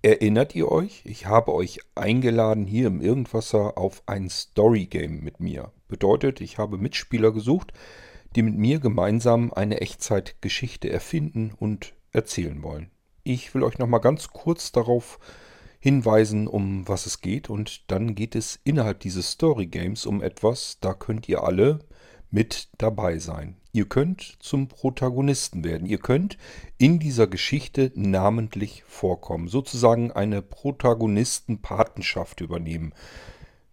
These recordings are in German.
Erinnert ihr euch? Ich habe euch eingeladen hier im Irgendwasser auf ein Story-Game mit mir. Bedeutet, ich habe Mitspieler gesucht, die mit mir gemeinsam eine Echtzeitgeschichte erfinden und erzählen wollen. Ich will euch nochmal ganz kurz darauf hinweisen, um was es geht. Und dann geht es innerhalb dieses Story Games um etwas, da könnt ihr alle mit dabei sein. Ihr könnt zum Protagonisten werden. Ihr könnt in dieser Geschichte namentlich vorkommen. Sozusagen eine Protagonistenpatenschaft übernehmen.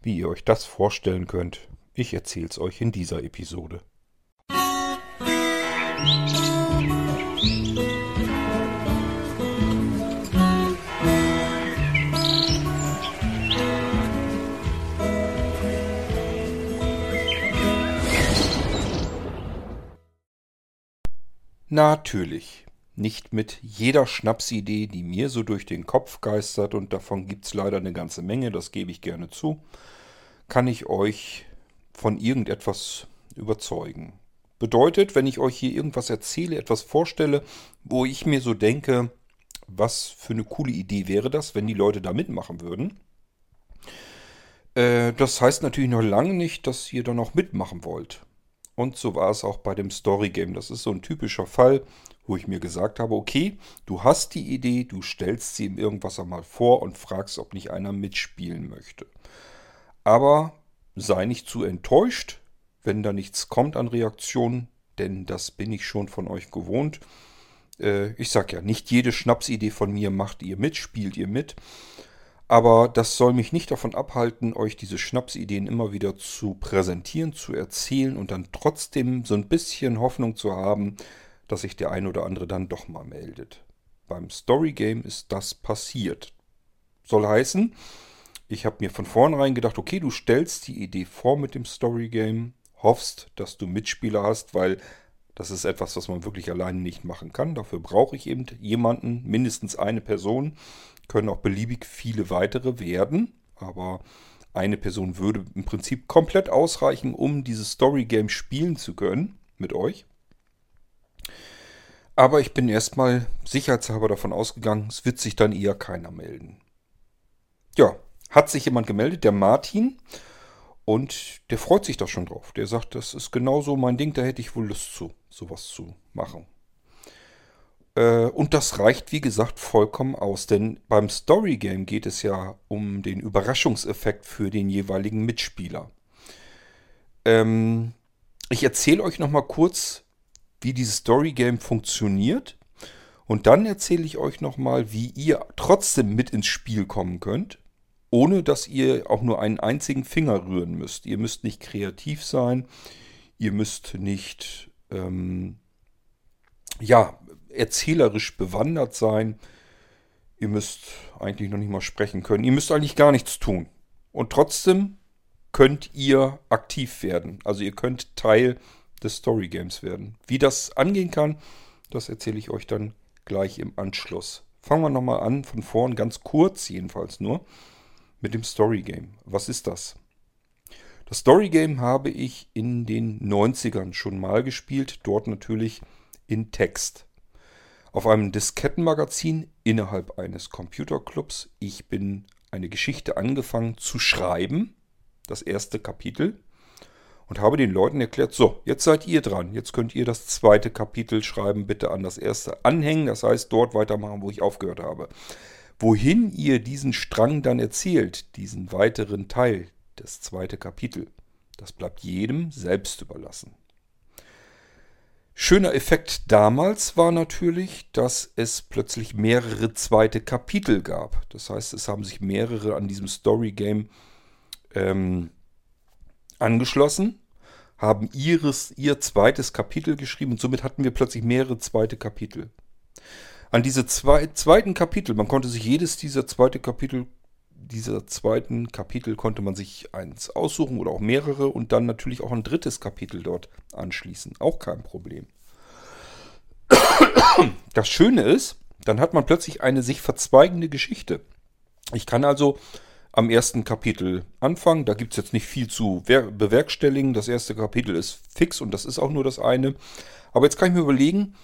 Wie ihr euch das vorstellen könnt, ich erzähle es euch in dieser Episode. Musik Natürlich. Nicht mit jeder Schnapsidee, die mir so durch den Kopf geistert, und davon gibt es leider eine ganze Menge, das gebe ich gerne zu, kann ich euch von irgendetwas überzeugen. Bedeutet, wenn ich euch hier irgendwas erzähle, etwas vorstelle, wo ich mir so denke, was für eine coole Idee wäre das, wenn die Leute da mitmachen würden. Äh, das heißt natürlich noch lange nicht, dass ihr dann auch mitmachen wollt. Und so war es auch bei dem Story Game. Das ist so ein typischer Fall, wo ich mir gesagt habe, okay, du hast die Idee, du stellst sie im Irgendwas einmal vor und fragst, ob nicht einer mitspielen möchte. Aber sei nicht zu enttäuscht, wenn da nichts kommt an Reaktionen, denn das bin ich schon von euch gewohnt. Äh, ich sag ja, nicht jede Schnapsidee von mir macht ihr mit, spielt ihr mit. Aber das soll mich nicht davon abhalten, euch diese Schnapsideen immer wieder zu präsentieren, zu erzählen und dann trotzdem so ein bisschen Hoffnung zu haben, dass sich der ein oder andere dann doch mal meldet. Beim Story Game ist das passiert. Soll heißen, ich habe mir von vornherein gedacht, okay, du stellst die Idee vor mit dem Story Game, hoffst, dass du Mitspieler hast, weil das ist etwas, was man wirklich alleine nicht machen kann. Dafür brauche ich eben jemanden, mindestens eine Person, können auch beliebig viele weitere werden, aber eine Person würde im Prinzip komplett ausreichen, um dieses Story Game spielen zu können mit euch. Aber ich bin erstmal sicherheitshalber davon ausgegangen, es wird sich dann eher keiner melden. Ja, hat sich jemand gemeldet, der Martin. Und der freut sich da schon drauf. Der sagt, das ist genauso mein Ding, da hätte ich wohl Lust zu, sowas zu machen. Äh, und das reicht, wie gesagt, vollkommen aus. Denn beim Story Game geht es ja um den Überraschungseffekt für den jeweiligen Mitspieler. Ähm, ich erzähle euch nochmal kurz, wie dieses Story Game funktioniert. Und dann erzähle ich euch nochmal, wie ihr trotzdem mit ins Spiel kommen könnt, ohne dass ihr auch nur einen einzigen Finger rühren müsst. Ihr müsst nicht kreativ sein, ihr müsst nicht ähm, ja, erzählerisch bewandert sein. Ihr müsst eigentlich noch nicht mal sprechen können. Ihr müsst eigentlich gar nichts tun. Und trotzdem könnt ihr aktiv werden. Also ihr könnt Teil des Story Games werden. Wie das angehen kann, das erzähle ich euch dann gleich im Anschluss. Fangen wir nochmal an, von vorn, ganz kurz jedenfalls nur, mit dem Story Game. Was ist das? Das Story Game habe ich in den 90ern schon mal gespielt, dort natürlich in Text auf einem Diskettenmagazin innerhalb eines Computerclubs. Ich bin eine Geschichte angefangen zu schreiben, das erste Kapitel, und habe den Leuten erklärt, so, jetzt seid ihr dran, jetzt könnt ihr das zweite Kapitel schreiben, bitte an das erste anhängen, das heißt dort weitermachen, wo ich aufgehört habe. Wohin ihr diesen Strang dann erzählt, diesen weiteren Teil, das zweite Kapitel, das bleibt jedem selbst überlassen. Schöner Effekt damals war natürlich, dass es plötzlich mehrere zweite Kapitel gab. Das heißt, es haben sich mehrere an diesem Story Game ähm, angeschlossen, haben ihres, ihr zweites Kapitel geschrieben und somit hatten wir plötzlich mehrere zweite Kapitel. An diese zwei, zweiten Kapitel, man konnte sich jedes dieser zweite Kapitel dieser zweiten Kapitel konnte man sich eins aussuchen oder auch mehrere und dann natürlich auch ein drittes Kapitel dort anschließen. Auch kein Problem. Das Schöne ist, dann hat man plötzlich eine sich verzweigende Geschichte. Ich kann also am ersten Kapitel anfangen. Da gibt es jetzt nicht viel zu bewerkstelligen. Das erste Kapitel ist fix und das ist auch nur das eine. Aber jetzt kann ich mir überlegen,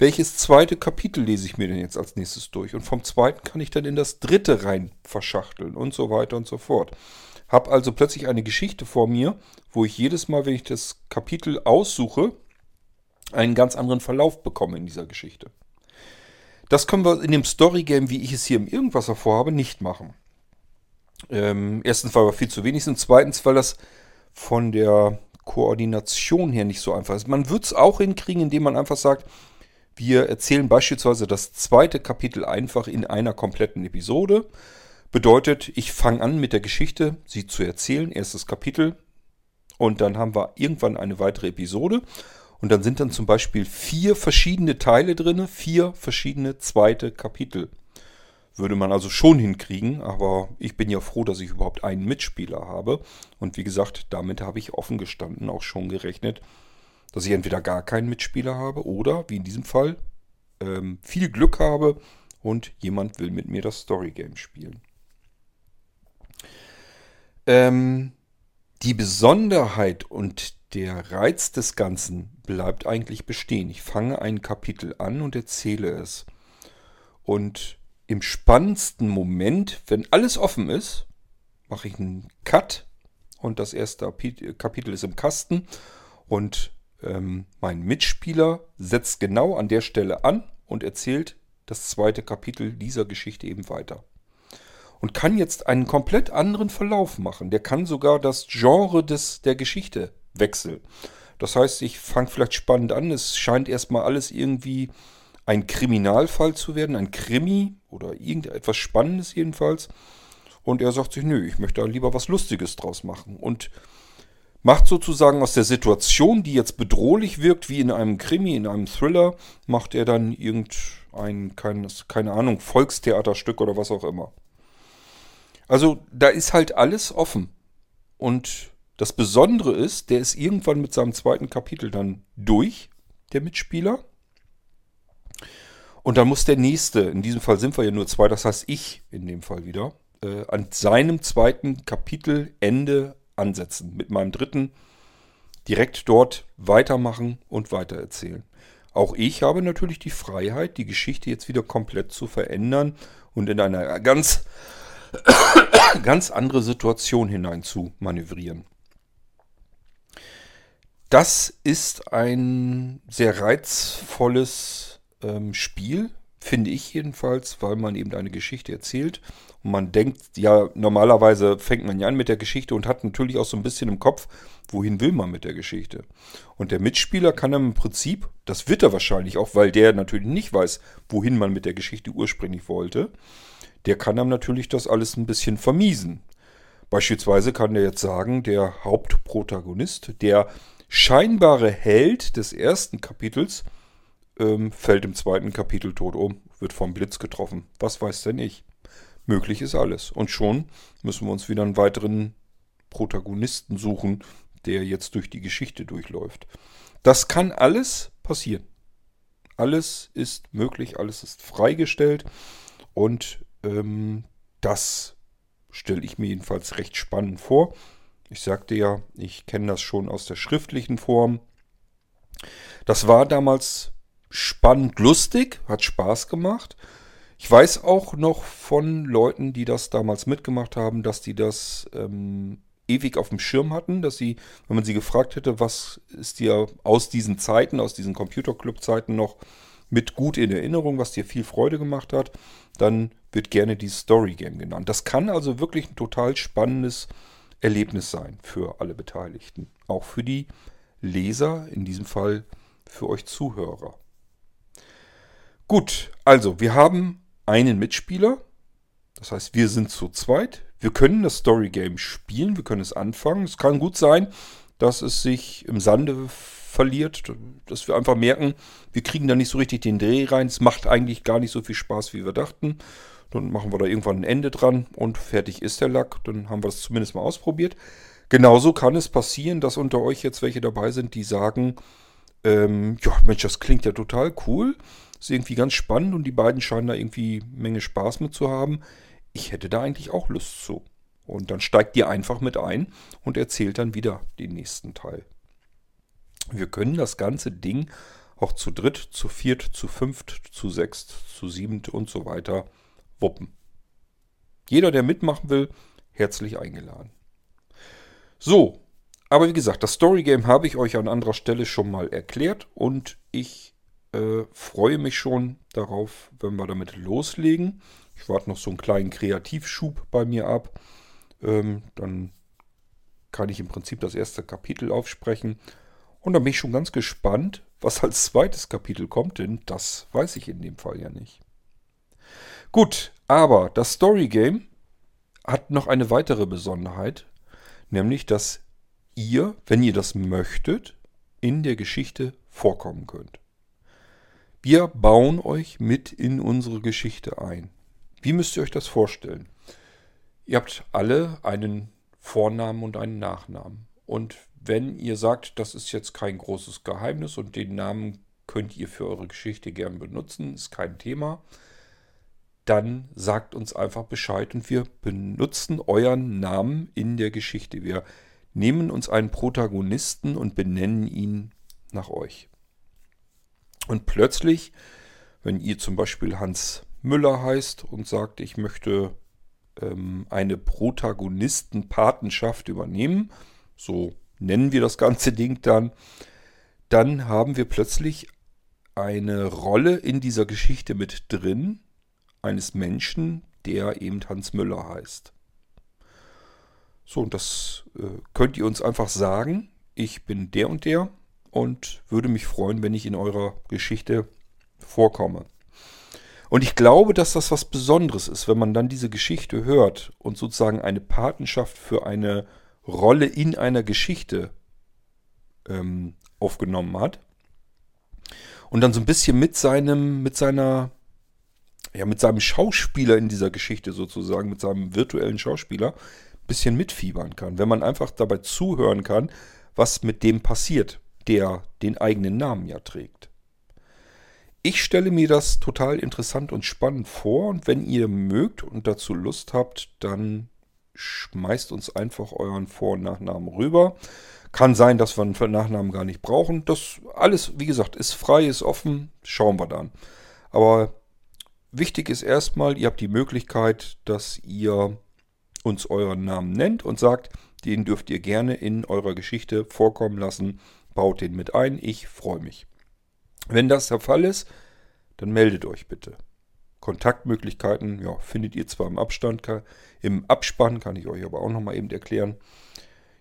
welches zweite Kapitel lese ich mir denn jetzt als nächstes durch? Und vom zweiten kann ich dann in das dritte rein verschachteln und so weiter und so fort. Hab also plötzlich eine Geschichte vor mir, wo ich jedes Mal, wenn ich das Kapitel aussuche, einen ganz anderen Verlauf bekomme in dieser Geschichte. Das können wir in dem Story-Game, wie ich es hier im Irgendwas vorhabe, nicht machen. Ähm, erstens, weil wir viel zu wenig sind. Zweitens, weil das von der Koordination her nicht so einfach ist. Man wird es auch hinkriegen, indem man einfach sagt, wir erzählen beispielsweise das zweite Kapitel einfach in einer kompletten Episode. Bedeutet, ich fange an mit der Geschichte, sie zu erzählen, erstes Kapitel. Und dann haben wir irgendwann eine weitere Episode. Und dann sind dann zum Beispiel vier verschiedene Teile drin, vier verschiedene zweite Kapitel. Würde man also schon hinkriegen, aber ich bin ja froh, dass ich überhaupt einen Mitspieler habe. Und wie gesagt, damit habe ich offen gestanden auch schon gerechnet, dass ich entweder gar keinen Mitspieler habe oder, wie in diesem Fall, ähm, viel Glück habe und jemand will mit mir das Storygame spielen. Ähm, die Besonderheit und der Reiz des Ganzen bleibt eigentlich bestehen. Ich fange ein Kapitel an und erzähle es. Und im spannendsten Moment, wenn alles offen ist, mache ich einen Cut und das erste Kapitel ist im Kasten und ähm, mein Mitspieler setzt genau an der Stelle an und erzählt das zweite Kapitel dieser Geschichte eben weiter. Und kann jetzt einen komplett anderen Verlauf machen. Der kann sogar das Genre des, der Geschichte wechseln. Das heißt, ich fange vielleicht spannend an. Es scheint erstmal alles irgendwie ein Kriminalfall zu werden, ein Krimi oder irgendetwas Spannendes jedenfalls. Und er sagt sich, nö, ich möchte da lieber was Lustiges draus machen. Und macht sozusagen aus der Situation, die jetzt bedrohlich wirkt, wie in einem Krimi, in einem Thriller, macht er dann irgendein, kein, keine Ahnung, Volkstheaterstück oder was auch immer. Also da ist halt alles offen. Und das Besondere ist, der ist irgendwann mit seinem zweiten Kapitel dann durch, der Mitspieler. Und dann muss der nächste, in diesem Fall sind wir ja nur zwei, das heißt ich in dem Fall wieder, äh, an seinem zweiten Kapitel Ende ansetzen. Mit meinem dritten direkt dort weitermachen und weitererzählen. Auch ich habe natürlich die Freiheit, die Geschichte jetzt wieder komplett zu verändern und in eine ganz, ganz andere Situation hinein zu manövrieren. Das ist ein sehr reizvolles ähm, Spiel, finde ich jedenfalls, weil man eben eine Geschichte erzählt. Und man denkt, ja, normalerweise fängt man ja an mit der Geschichte und hat natürlich auch so ein bisschen im Kopf, wohin will man mit der Geschichte. Und der Mitspieler kann dann im Prinzip, das wird er wahrscheinlich auch, weil der natürlich nicht weiß, wohin man mit der Geschichte ursprünglich wollte, der kann dann natürlich das alles ein bisschen vermiesen. Beispielsweise kann der jetzt sagen, der Hauptprotagonist, der scheinbare Held des ersten Kapitels, ähm, fällt im zweiten Kapitel tot um, wird vom Blitz getroffen. Was weiß denn ich? Möglich ist alles. Und schon müssen wir uns wieder einen weiteren Protagonisten suchen, der jetzt durch die Geschichte durchläuft. Das kann alles passieren. Alles ist möglich, alles ist freigestellt und ähm, das stelle ich mir jedenfalls recht spannend vor. Ich sagte ja, ich kenne das schon aus der schriftlichen Form. Das war damals spannend, lustig, hat Spaß gemacht. Ich weiß auch noch von Leuten, die das damals mitgemacht haben, dass die das ähm, ewig auf dem Schirm hatten, dass sie, wenn man sie gefragt hätte, was ist dir aus diesen Zeiten, aus diesen Computerclub-Zeiten noch mit gut in Erinnerung, was dir viel Freude gemacht hat, dann wird gerne die Story Game genannt. Das kann also wirklich ein total spannendes Erlebnis sein für alle Beteiligten. Auch für die Leser, in diesem Fall für euch Zuhörer. Gut, also wir haben einen Mitspieler. Das heißt, wir sind zu zweit. Wir können das Story Game spielen, wir können es anfangen. Es kann gut sein, dass es sich im Sande verliert, dass wir einfach merken, wir kriegen da nicht so richtig den Dreh rein. Es macht eigentlich gar nicht so viel Spaß, wie wir dachten. Dann machen wir da irgendwann ein Ende dran und fertig ist der Lack. Dann haben wir das zumindest mal ausprobiert. Genauso kann es passieren, dass unter euch jetzt welche dabei sind, die sagen, ähm, ja, Mensch, das klingt ja total cool. Ist irgendwie ganz spannend und die beiden scheinen da irgendwie Menge Spaß mit zu haben. Ich hätte da eigentlich auch Lust zu. Und dann steigt ihr einfach mit ein und erzählt dann wieder den nächsten Teil. Wir können das ganze Ding auch zu dritt, zu viert, zu fünft, zu sechst, zu siebent und so weiter wuppen. Jeder, der mitmachen will, herzlich eingeladen. So, aber wie gesagt, das Story Game habe ich euch an anderer Stelle schon mal erklärt und ich äh, freue mich schon darauf, wenn wir damit loslegen. Ich warte noch so einen kleinen Kreativschub bei mir ab. Ähm, dann kann ich im Prinzip das erste Kapitel aufsprechen. Und dann bin ich schon ganz gespannt, was als zweites Kapitel kommt, denn das weiß ich in dem Fall ja nicht. Gut, aber das Story Game hat noch eine weitere Besonderheit, nämlich dass ihr, wenn ihr das möchtet, in der Geschichte vorkommen könnt. Wir bauen euch mit in unsere Geschichte ein. Wie müsst ihr euch das vorstellen? Ihr habt alle einen Vornamen und einen Nachnamen. Und wenn ihr sagt, das ist jetzt kein großes Geheimnis und den Namen könnt ihr für eure Geschichte gern benutzen, ist kein Thema, dann sagt uns einfach Bescheid und wir benutzen euren Namen in der Geschichte. Wir nehmen uns einen Protagonisten und benennen ihn nach euch. Und plötzlich, wenn ihr zum Beispiel Hans Müller heißt und sagt, ich möchte ähm, eine Protagonistenpatenschaft übernehmen, so nennen wir das ganze Ding dann, dann haben wir plötzlich eine Rolle in dieser Geschichte mit drin, eines Menschen, der eben Hans Müller heißt. So, und das äh, könnt ihr uns einfach sagen. Ich bin der und der und würde mich freuen, wenn ich in eurer Geschichte vorkomme. Und ich glaube, dass das was Besonderes ist, wenn man dann diese Geschichte hört und sozusagen eine Patenschaft für eine Rolle in einer Geschichte ähm, aufgenommen hat. Und dann so ein bisschen mit seinem, mit seiner, ja, mit seinem Schauspieler in dieser Geschichte sozusagen, mit seinem virtuellen Schauspieler, ein bisschen mitfiebern kann. Wenn man einfach dabei zuhören kann, was mit dem passiert, der den eigenen Namen ja trägt. Ich stelle mir das total interessant und spannend vor und wenn ihr mögt und dazu Lust habt, dann schmeißt uns einfach euren Vor- und Nachnamen rüber. Kann sein, dass wir einen Nachnamen gar nicht brauchen. Das alles, wie gesagt, ist frei, ist offen. Schauen wir dann. Aber wichtig ist erstmal, ihr habt die Möglichkeit, dass ihr uns euren Namen nennt und sagt, den dürft ihr gerne in eurer Geschichte vorkommen lassen. Baut den mit ein. Ich freue mich. Wenn das der Fall ist, dann meldet euch bitte. Kontaktmöglichkeiten ja, findet ihr zwar im Abstand, im Abspann, kann ich euch aber auch nochmal eben erklären.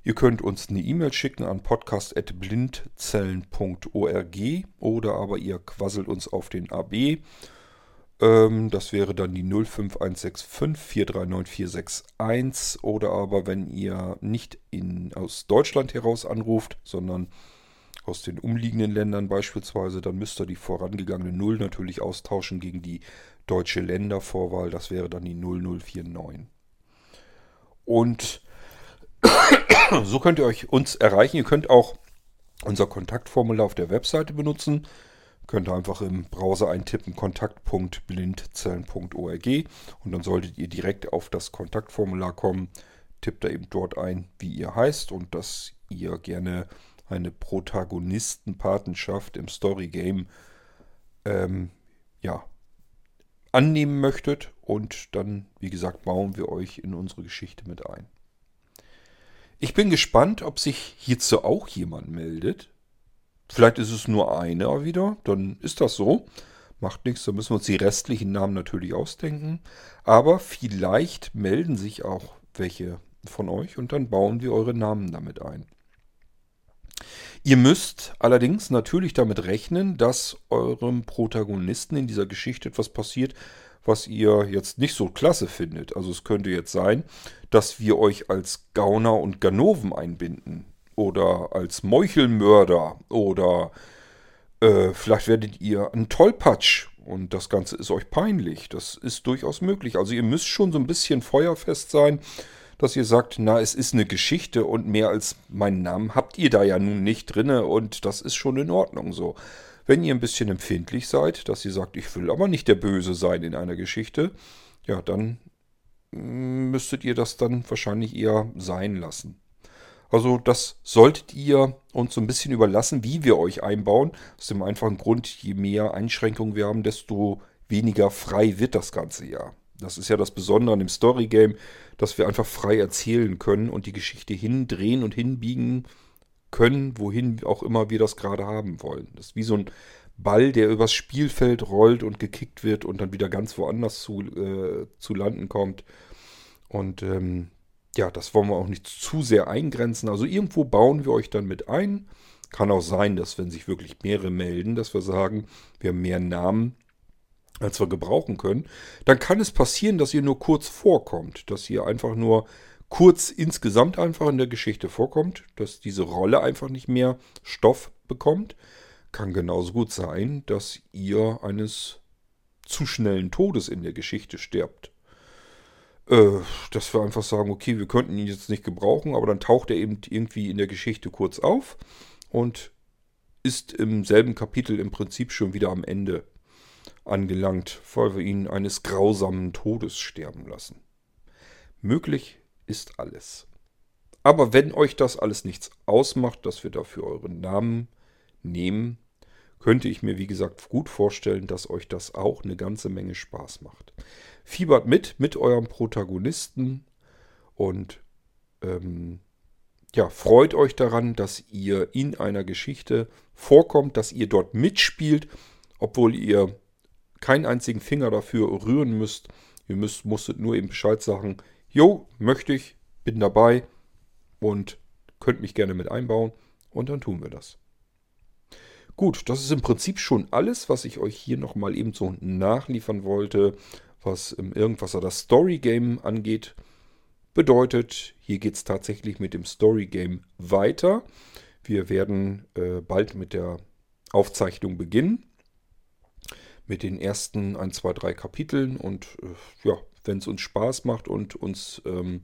Ihr könnt uns eine E-Mail schicken an podcast.blindzellen.org oder aber ihr quasselt uns auf den AB. Ähm, das wäre dann die 05165 439 461 oder aber wenn ihr nicht in, aus Deutschland heraus anruft, sondern aus den umliegenden Ländern beispielsweise, dann müsst ihr die vorangegangene 0 natürlich austauschen gegen die deutsche Ländervorwahl. Das wäre dann die 0049. Und so könnt ihr euch uns erreichen. Ihr könnt auch unser Kontaktformular auf der Webseite benutzen. Könnt ihr einfach im Browser eintippen kontakt.blindzellen.org und dann solltet ihr direkt auf das Kontaktformular kommen. Tippt da eben dort ein, wie ihr heißt und dass ihr gerne eine Protagonistenpatenschaft im Story Game ähm, ja, annehmen möchtet. Und dann, wie gesagt, bauen wir euch in unsere Geschichte mit ein. Ich bin gespannt, ob sich hierzu auch jemand meldet. Vielleicht ist es nur einer wieder, dann ist das so. Macht nichts, dann müssen wir uns die restlichen Namen natürlich ausdenken. Aber vielleicht melden sich auch welche von euch und dann bauen wir eure Namen damit ein. Ihr müsst allerdings natürlich damit rechnen, dass eurem Protagonisten in dieser Geschichte etwas passiert, was ihr jetzt nicht so klasse findet. Also es könnte jetzt sein, dass wir euch als Gauner und Ganoven einbinden oder als Meuchelmörder oder äh, vielleicht werdet ihr ein Tollpatsch und das Ganze ist euch peinlich. Das ist durchaus möglich. Also ihr müsst schon so ein bisschen feuerfest sein dass ihr sagt, na, es ist eine Geschichte und mehr als meinen Namen habt ihr da ja nun nicht drinne und das ist schon in Ordnung so. Wenn ihr ein bisschen empfindlich seid, dass ihr sagt, ich will aber nicht der Böse sein in einer Geschichte, ja, dann mm, müsstet ihr das dann wahrscheinlich eher sein lassen. Also das solltet ihr uns so ein bisschen überlassen, wie wir euch einbauen. Aus dem einfachen Grund, je mehr Einschränkungen wir haben, desto weniger frei wird das ganze ja. Das ist ja das Besondere an dem Story-Game, dass wir einfach frei erzählen können und die Geschichte hindrehen und hinbiegen können, wohin auch immer wir das gerade haben wollen. Das ist wie so ein Ball, der übers Spielfeld rollt und gekickt wird und dann wieder ganz woanders zu, äh, zu landen kommt. Und ähm, ja, das wollen wir auch nicht zu sehr eingrenzen. Also irgendwo bauen wir euch dann mit ein. Kann auch sein, dass wenn sich wirklich mehrere melden, dass wir sagen, wir haben mehr Namen, als wir gebrauchen können. Dann kann es passieren, dass ihr nur kurz vorkommt, dass ihr einfach nur kurz insgesamt einfach in der Geschichte vorkommt, dass diese Rolle einfach nicht mehr Stoff bekommt. Kann genauso gut sein, dass ihr eines zu schnellen Todes in der Geschichte sterbt. Äh, dass wir einfach sagen, okay, wir könnten ihn jetzt nicht gebrauchen, aber dann taucht er eben irgendwie in der Geschichte kurz auf und ist im selben Kapitel im Prinzip schon wieder am Ende angelangt, weil wir ihn eines grausamen Todes sterben lassen. Möglich ist alles. Aber wenn euch das alles nichts ausmacht, dass wir dafür euren Namen nehmen, könnte ich mir, wie gesagt, gut vorstellen, dass euch das auch eine ganze Menge Spaß macht. Fiebert mit, mit eurem Protagonisten und ähm, ja, freut euch daran, dass ihr in einer Geschichte vorkommt, dass ihr dort mitspielt, obwohl ihr keinen einzigen Finger dafür rühren müsst. Ihr müsst, musstet nur eben Bescheid sagen, jo, möchte ich, bin dabei und könnt mich gerne mit einbauen und dann tun wir das. Gut, das ist im Prinzip schon alles, was ich euch hier nochmal eben so nachliefern wollte, was im Irgendwasser das Story Game angeht. Bedeutet, hier geht es tatsächlich mit dem Story Game weiter. Wir werden äh, bald mit der Aufzeichnung beginnen. Mit den ersten 1, 2, 3 Kapiteln. Und äh, ja, wenn es uns Spaß macht und uns ähm,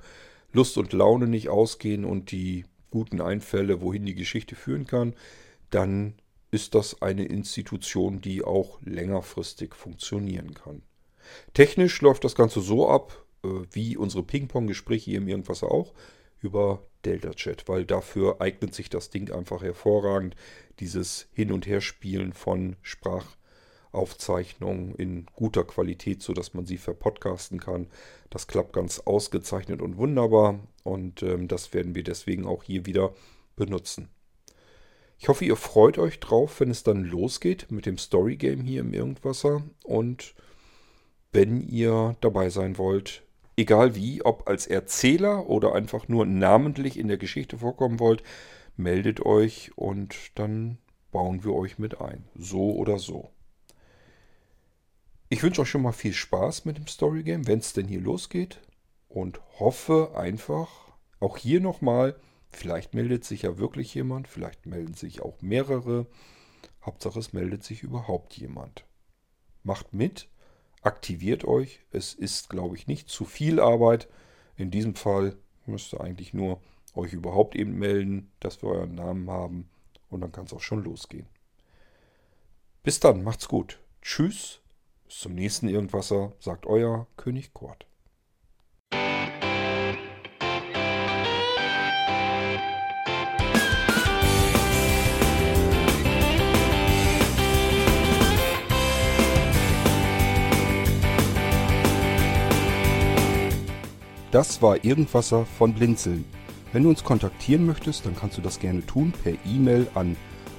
Lust und Laune nicht ausgehen und die guten Einfälle, wohin die Geschichte führen kann, dann ist das eine Institution, die auch längerfristig funktionieren kann. Technisch läuft das Ganze so ab, äh, wie unsere Ping-Pong-Gespräche hier im Irgendwas auch, über Delta-Chat, weil dafür eignet sich das Ding einfach hervorragend, dieses Hin- und Herspielen von Sprachaufzeichnungen in guter Qualität, sodass man sie verpodcasten kann. Das klappt ganz ausgezeichnet und wunderbar und ähm, das werden wir deswegen auch hier wieder benutzen. Ich hoffe, ihr freut euch drauf, wenn es dann losgeht mit dem Story Game hier im Irgendwasser. Und wenn ihr dabei sein wollt, egal wie, ob als Erzähler oder einfach nur namentlich in der Geschichte vorkommen wollt, meldet euch und dann bauen wir euch mit ein. So oder so. Ich wünsche euch schon mal viel Spaß mit dem Story Game, wenn es denn hier losgeht. Und hoffe einfach, auch hier nochmal, Vielleicht meldet sich ja wirklich jemand, vielleicht melden sich auch mehrere. Hauptsache es meldet sich überhaupt jemand. Macht mit, aktiviert euch. Es ist, glaube ich, nicht zu viel Arbeit. In diesem Fall müsst ihr eigentlich nur euch überhaupt eben melden, dass wir euren Namen haben und dann kann es auch schon losgehen. Bis dann, macht's gut. Tschüss, bis zum nächsten Irgendwasser, sagt euer König Kort. Das war Irgendwasser von Blinzeln. Wenn du uns kontaktieren möchtest, dann kannst du das gerne tun per E-Mail an